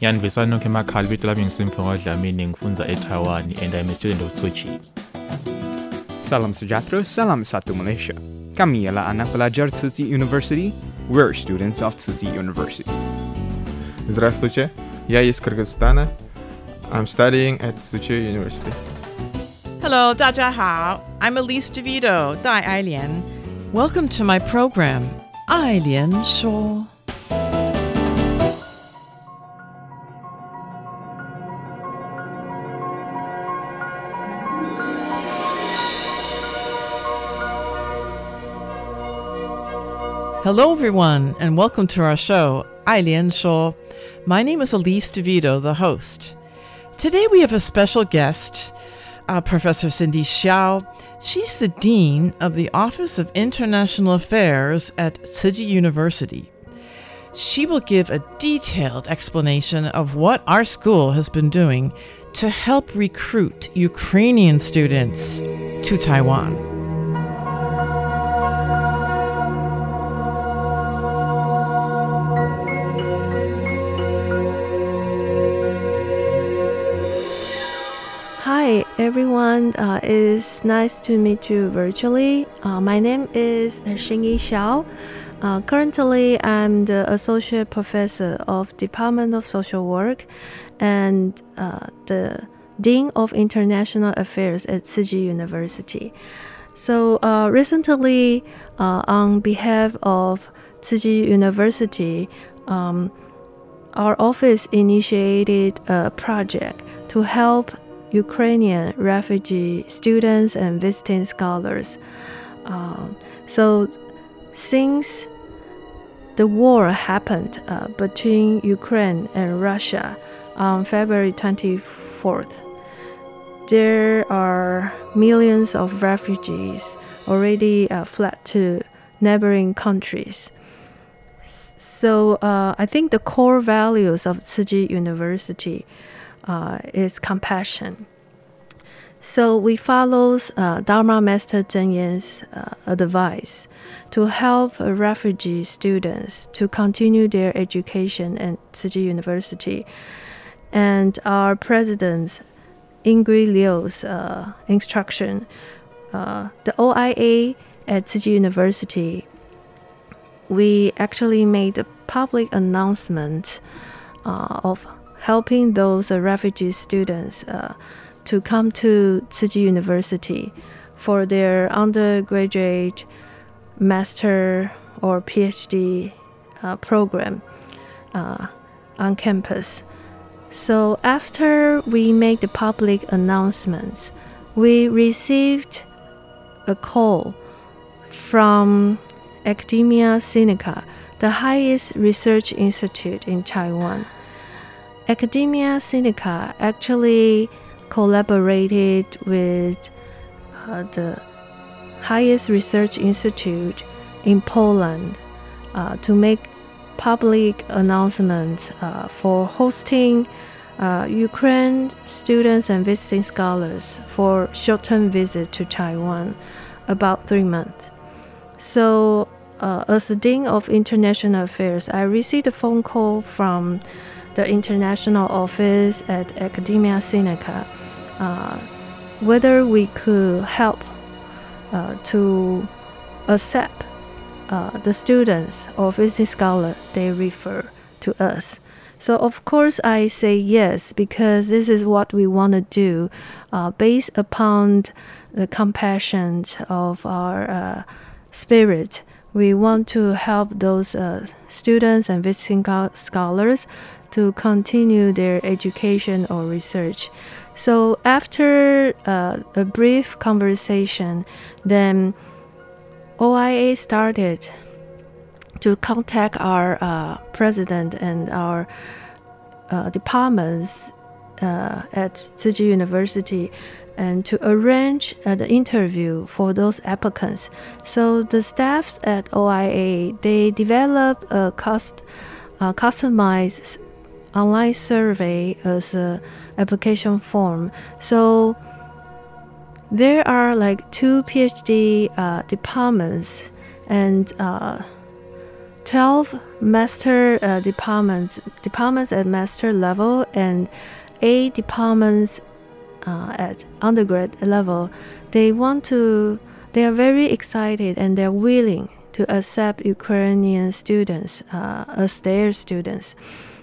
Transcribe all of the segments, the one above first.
Yandivisani nonke emakhaya ibito lami ngisimphiwe ngodlamini ngifunza eTaiwan and I'm a student of Tzu Chi. Salam sejahtera, salam satu Malaysia. Kami ialah anak pelajar Tzu Chi University. We're students of Tzu Chi University. Здравствуйте, я из Кыргызстана. I'm studying at Tzu Chi University. Hello, 大家好. I'm Elise DeVito, Dai Ailian. Welcome to my program, Ailian Shuo. Hello, everyone, and welcome to our show, Ai Lian Shuo. My name is Elise DeVito, the host. Today we have a special guest, uh, Professor Cindy Xiao. She's the Dean of the Office of International Affairs at Tzu Chi University. She will give a detailed explanation of what our school has been doing to help recruit Ukrainian students to Taiwan. Everyone, uh, it's nice to meet you virtually. Uh, my name is Xingyi Xiao. Uh, currently, I'm the associate professor of Department of Social Work and uh, the dean of international affairs at Tzu Chi University. So uh, recently, uh, on behalf of Tzu Chi University, um, our office initiated a project to help Ukrainian refugee students and visiting scholars. Um, so, since the war happened uh, between Ukraine and Russia on February 24th, there are millions of refugees already uh, fled to neighboring countries. So uh, I think the core values of Tzu Chi University uh, is compassion. So we follow uh, Dharma Master Zheng Yan's uh, advice to help refugee students to continue their education at Tzu Chi University. And our president, Ingrid Liu's uh, instruction, uh, the OIA at Tzu Chi University, we actually made a public announcement uh, of helping those uh, refugee students uh, to come to Tzu Chi University for their undergraduate, master, or PhD uh, program on campus. So after we made the public announcements, we received a call from Academia Sinica, the highest research institute in Taiwan. Academia Sinica actually collaborated with uh, the highest research institute in Poland uh, to make public announcements uh, for hosting uh, Ukraine students and visiting scholars for short-term visit to Taiwan, about three months. So, uh, as the dean of international affairs, I received a phone call from the international office at Academia Sinica, uh, whether we could help uh, to accept uh, the students or visiting scholars they refer to us So, of course, I say yes because this is what we want to do uh, based upon the compassion of our uh, spirit. We want to help those uh, students and visiting scholars to continue their education or research. So, after uh, a brief conversation, then OIA started to contact our uh, president and our uh, departments uh, at Chi University and to arrange uh, the interview for those applicants. So the staffs at OIA they developed a cost, uh, customized online survey as a application form. So there are like two PhD uh, departments and uh, 12 master uh, departments departments at master level and eight departments uh, at undergrad level they want to they are very excited and they're willing to accept ukrainian students uh, as their students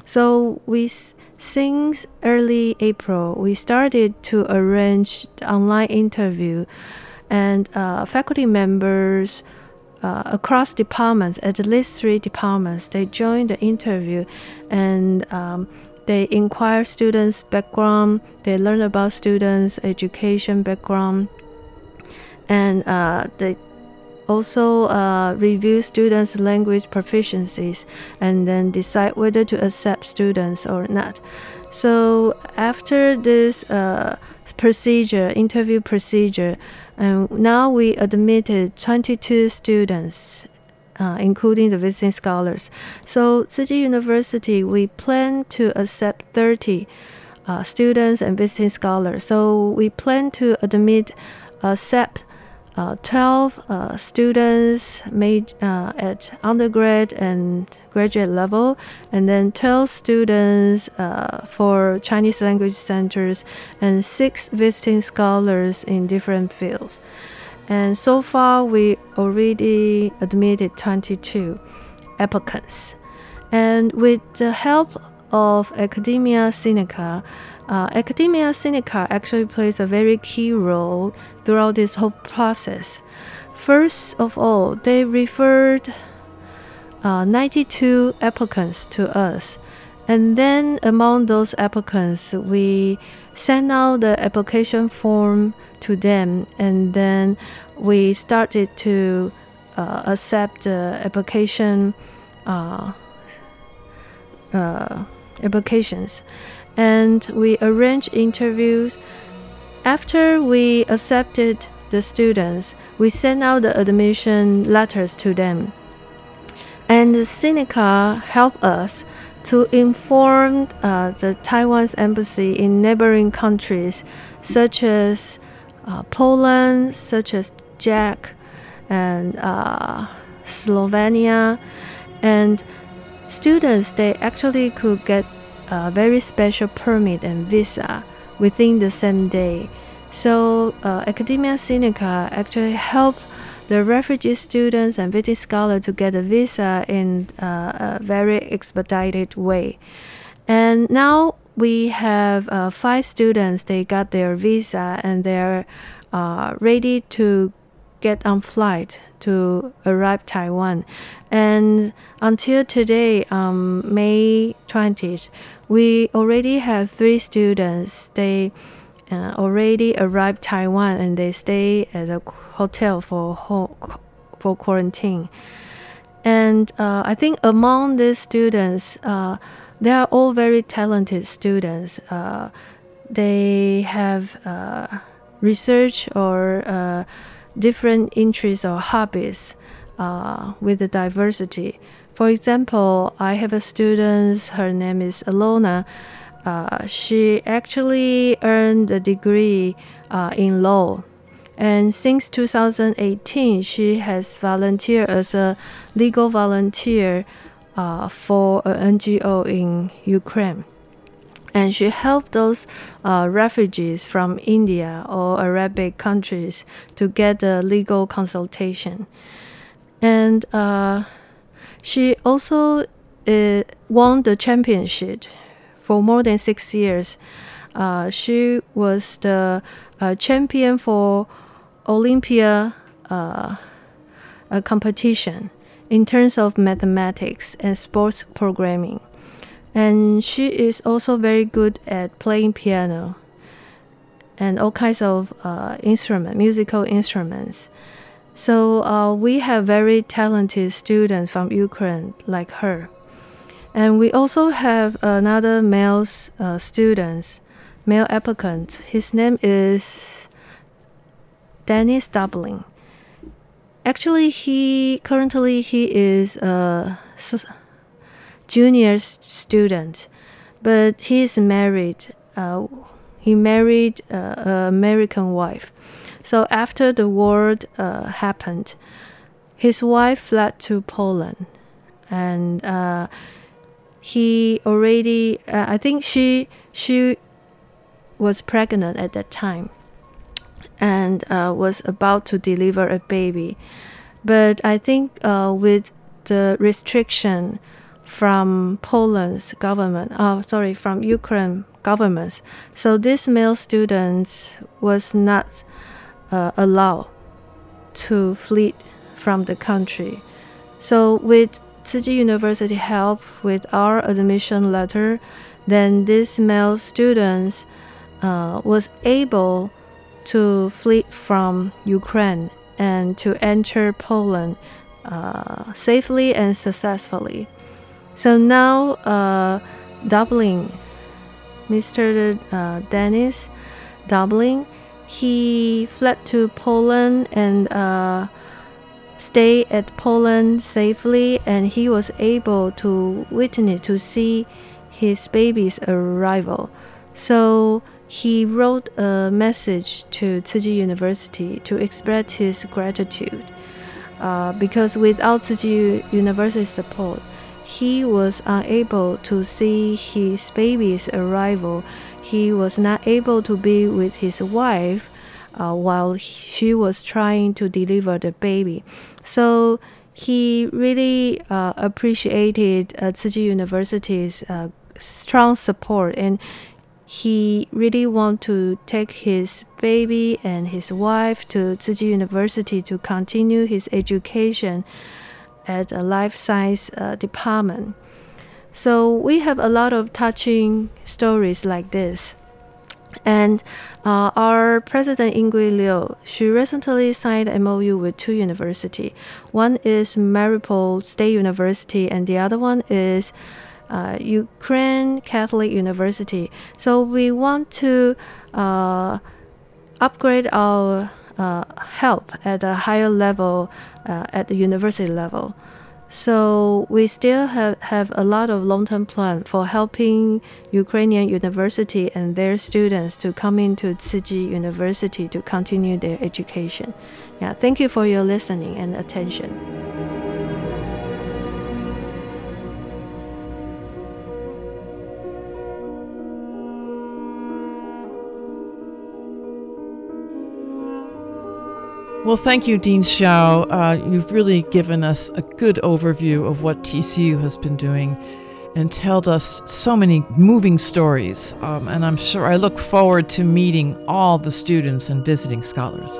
so we since early april we started to arrange online interview and uh, faculty members uh, across departments, at least three departments, they joined the interview and um, they inquire students' background, they learn about students' education background, and uh, they also uh, review students' language proficiencies and then decide whether to accept students or not. So after this uh, procedure, interview procedure, and now we admitted 22 students, uh, including the visiting scholars. So Tzu University, we plan to accept 30 uh, students and visiting scholars. So we plan to admit accept uh, 12 uh, students made uh, at undergrad and graduate level, and then 12 students uh, for Chinese language centers, and six visiting scholars in different fields. And so far, we already admitted 22 applicants. And with the help of Academia Sinica, uh, Academia Sinica actually plays a very key role throughout this whole process. First of all, they referred uh, 92 applicants to us. And then among those applicants, we sent out the application form to them, and then we started to uh, accept the application uh, uh applications and we arranged interviews. After we accepted the students, we sent out the admission letters to them. And Sinica helped us to inform uh, the Taiwan's embassy in neighboring countries such as uh, Poland, such as Czech, and uh, Slovenia, and students they actually could get a very special permit and visa within the same day. So uh, Academia Sinica actually helped the refugee students and visiting scholars to get a visa in uh, a very expedited way. And now we have uh, five students. They got their visa and they're uh, ready to get on flight to arrive Taiwan. And until today, um, May 20th, we already have three students. They uh, already arrived Taiwan and they stay at a hotel for for quarantine. And uh, I think among these students, uh, they are all very talented students. Uh, they have uh, research or uh, different interests or hobbies with the diversity. For example, I have a student, her name is Alona. Uh, she actually earned a degree uh, in law. And since 2018, she has volunteered as a legal volunteer uh, for an NGO in Ukraine. And she helped those uh, refugees from India or Arabic countries to get a legal consultation. And uh, she also it won the championship for more than six years. Uh, she was the uh, champion for Olympia uh, competition in terms of mathematics and sports programming. And she is also very good at playing piano and all kinds of uh, instrument, musical instruments. So uh, we have very talented students from Ukraine like her. And we also have another male uh, student, male applicant. His name is Dennis Dublin. Actually, he currently he is a junior student, but he is married. Uh, he married uh, an American wife. So after the war uh, happened, his wife fled to Poland, and uh, he already. Uh, I think she she was pregnant at that time and uh, was about to deliver a baby. But I think uh, with the restriction from Poland's government, uh, sorry, from Ukraine governments, so this male student was not uh, to flee from the country. So with Chi University help with our admission letter, then this male student uh, was able to flee from Ukraine and to enter Poland uh, safely and successfully. So now, uh, Dublin, Mr. Uh, Dennis Dublin, he fled to Poland and uh, stayed at Poland safely, and he was able to witness to see his baby's arrival. So he wrote a message to Tzu Chi University to express his gratitude uh, because without Tzu Chi University's support, he was unable to see his baby's arrival. He was not able to be with his wife uh, while she was trying to deliver the baby. So he really uh, appreciated uh, University's uh, strong support and he really want to take his baby and his wife to Tzu University to continue his education at a life science uh, department. So we have a lot of touching stories like this. And uh, our president Ingui Liu, she recently signed a MOU with two universities. One is Mariupol State University, and the other one is uh, Ukraine Catholic University. So we want to uh, upgrade our uh, help at a higher level uh, at the university level. So we still have, have a lot of long-term plan for helping Ukrainian university and their students to come into Tzu Chi University to continue their education. Yeah, thank you for your listening and attention. Well, thank you, Dean Xiao. Uh, you've really given us a good overview of what TCU has been doing and told us so many moving stories. Um, and I'm sure I look forward to meeting all the students and visiting scholars.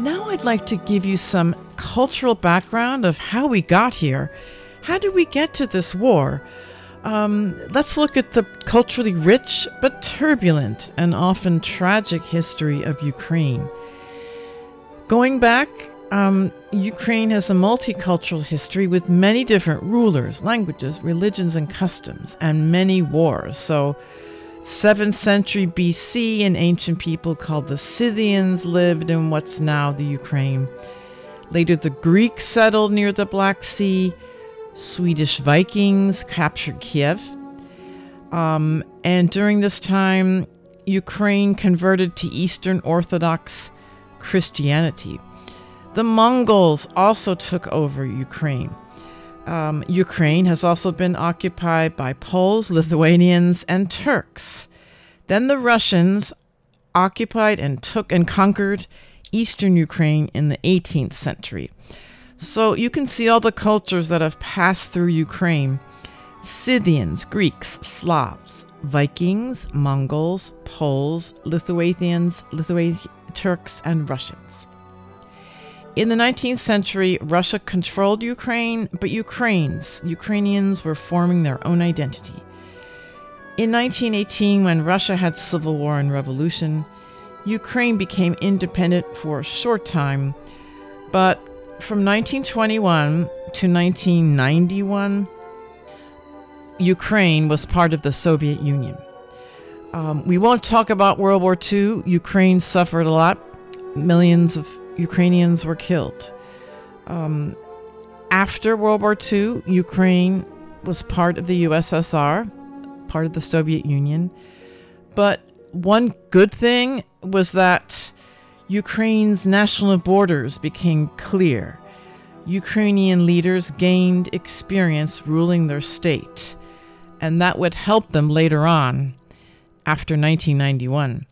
Now I'd like to give you some cultural background of how we got here. How did we get to this war? Um, let's look at the culturally rich but turbulent and often tragic history of Ukraine. Going back, um, Ukraine has a multicultural history with many different rulers, languages, religions, and customs, and many wars. So, 7th century BC, an ancient people called the Scythians lived in what's now the Ukraine. Later, the Greeks settled near the Black Sea. Swedish Vikings captured Kiev. Um, and during this time, Ukraine converted to Eastern Orthodox Christianity. The Mongols also took over Ukraine. Um, Ukraine has also been occupied by Poles, Lithuanians, and Turks. Then the Russians occupied and took and conquered eastern Ukraine in the 18th century. So you can see all the cultures that have passed through Ukraine Scythians, Greeks, Slavs, Vikings, Mongols, Poles, Lithuanians, Lithuanians, Turks, and Russians. In the 19th century, Russia controlled Ukraine, but Ukrainians, Ukrainians were forming their own identity. In 1918, when Russia had civil war and revolution, Ukraine became independent for a short time, but from 1921 to 1991, Ukraine was part of the Soviet Union. Um, we won't talk about World War II. Ukraine suffered a lot. Millions of Ukrainians were killed. Um, after World War II, Ukraine was part of the USSR, part of the Soviet Union. But one good thing was that Ukraine's national borders became clear. Ukrainian leaders gained experience ruling their state, and that would help them later on after 1991.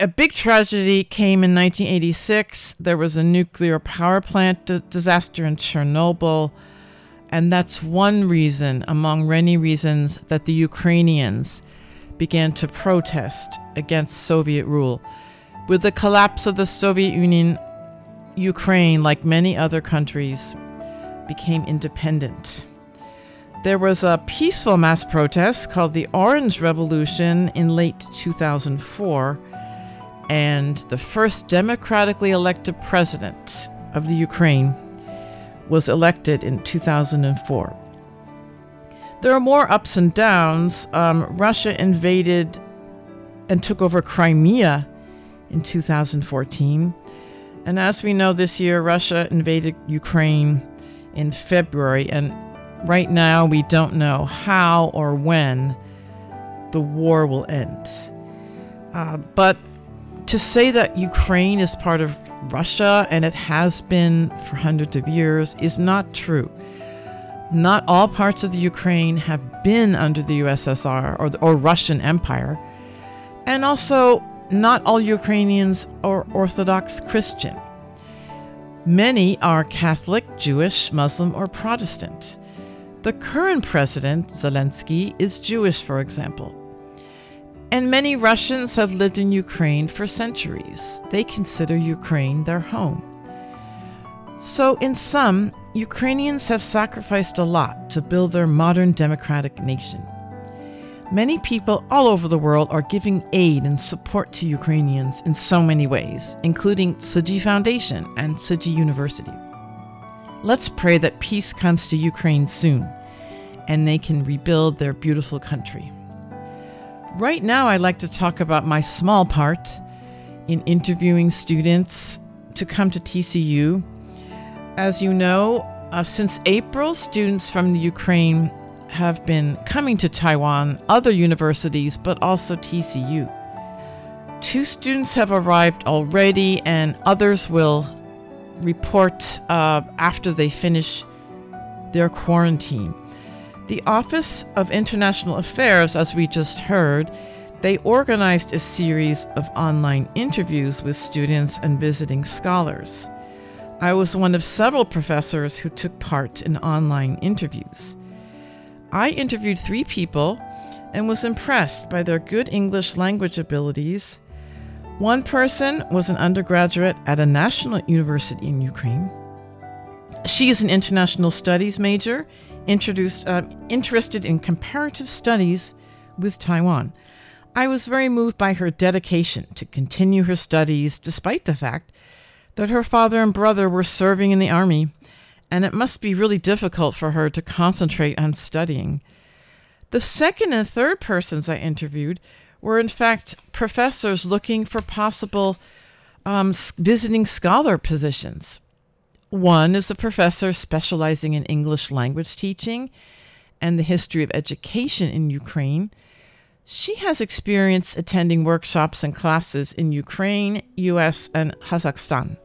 A big tragedy came in 1986. There was a nuclear power plant d- disaster in Chernobyl, and that's one reason, among many reasons, that the Ukrainians began to protest against Soviet rule. With the collapse of the Soviet Union, Ukraine, like many other countries, became independent. There was a peaceful mass protest called the Orange Revolution in late 2004, and the first democratically elected president of the Ukraine was elected in 2004. There are more ups and downs. Um, Russia invaded and took over Crimea in 2014. And as we know this year, Russia invaded Ukraine in February. And right now, we don't know how or when the war will end. Uh, but to say that Ukraine is part of Russia and it has been for hundreds of years is not true. Not all parts of the Ukraine have been under the USSR or, or Russian Empire. And also, not all Ukrainians are Orthodox Christian. Many are Catholic, Jewish, Muslim, or Protestant. The current president, Zelensky, is Jewish, for example. And many Russians have lived in Ukraine for centuries. They consider Ukraine their home. So, in sum, Ukrainians have sacrificed a lot to build their modern democratic nation. Many people all over the world are giving aid and support to Ukrainians in so many ways, including Tzuchi Foundation and Tzuchi University. Let's pray that peace comes to Ukraine soon and they can rebuild their beautiful country. Right now, I'd like to talk about my small part in interviewing students to come to TCU. As you know, uh, since April, students from the Ukraine have been coming to Taiwan, other universities, but also TCU. Two students have arrived already, and others will report uh, after they finish their quarantine. The Office of International Affairs, as we just heard, they organized a series of online interviews with students and visiting scholars. I was one of several professors who took part in online interviews. I interviewed three people and was impressed by their good English language abilities. One person was an undergraduate at a national university in Ukraine. She is an international studies major, introduced, uh, interested in comparative studies with Taiwan. I was very moved by her dedication to continue her studies despite the fact that her father and brother were serving in the army, and it must be really difficult for her to concentrate on studying. The second and third persons I interviewed were, in fact, professors looking for possible um, visiting scholar positions. One is a professor specializing in English language teaching and the history of education in Ukraine. She has experience attending workshops and classes in Ukraine, US, and Kazakhstan.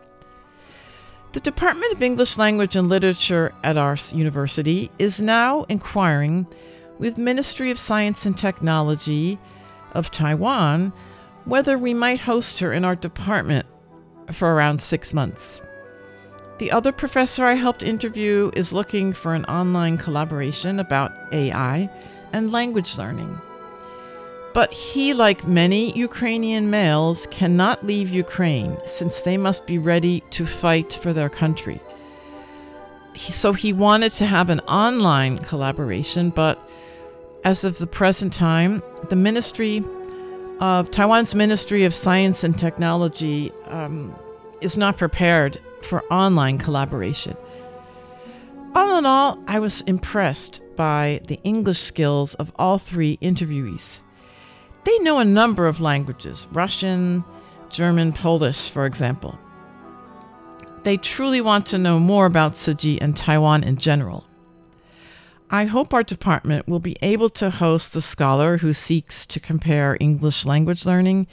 The Department of English Language and Literature at our university is now inquiring with Ministry of Science and Technology of Taiwan whether we might host her in our department for around 6 months. The other professor I helped interview is looking for an online collaboration about AI and language learning. But he, like many Ukrainian males, cannot leave Ukraine since they must be ready to fight for their country. So he wanted to have an online collaboration, but as of the present time, the Ministry of Taiwan's Ministry of Science and Technology um, is not prepared for online collaboration. All in all, I was impressed by the English skills of all three interviewees. They know a number of languages Russian, German, Polish, for example. They truly want to know more about Chi and Taiwan in general. I hope our department will be able to host the scholar who seeks to compare English language learning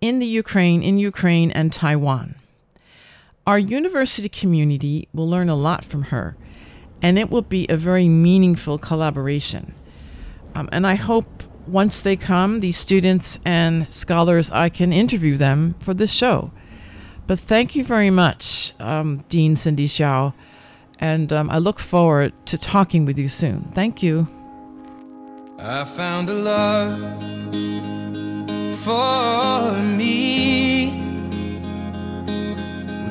in the Ukraine, in Ukraine and Taiwan. Our university community will learn a lot from her, and it will be a very meaningful collaboration. Um, and I hope once they come, these students and scholars, I can interview them for this show. But thank you very much, um, Dean Cindy Xiao, and um, I look forward to talking with you soon. Thank you. I found a love for me.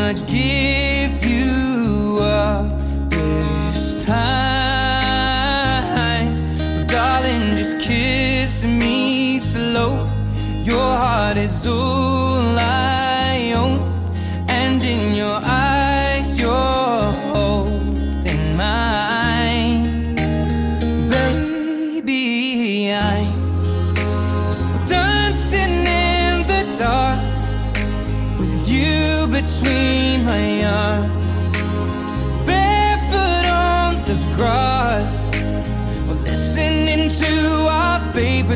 I will not give you up this time. Darling, just kiss me slow. Your heart is all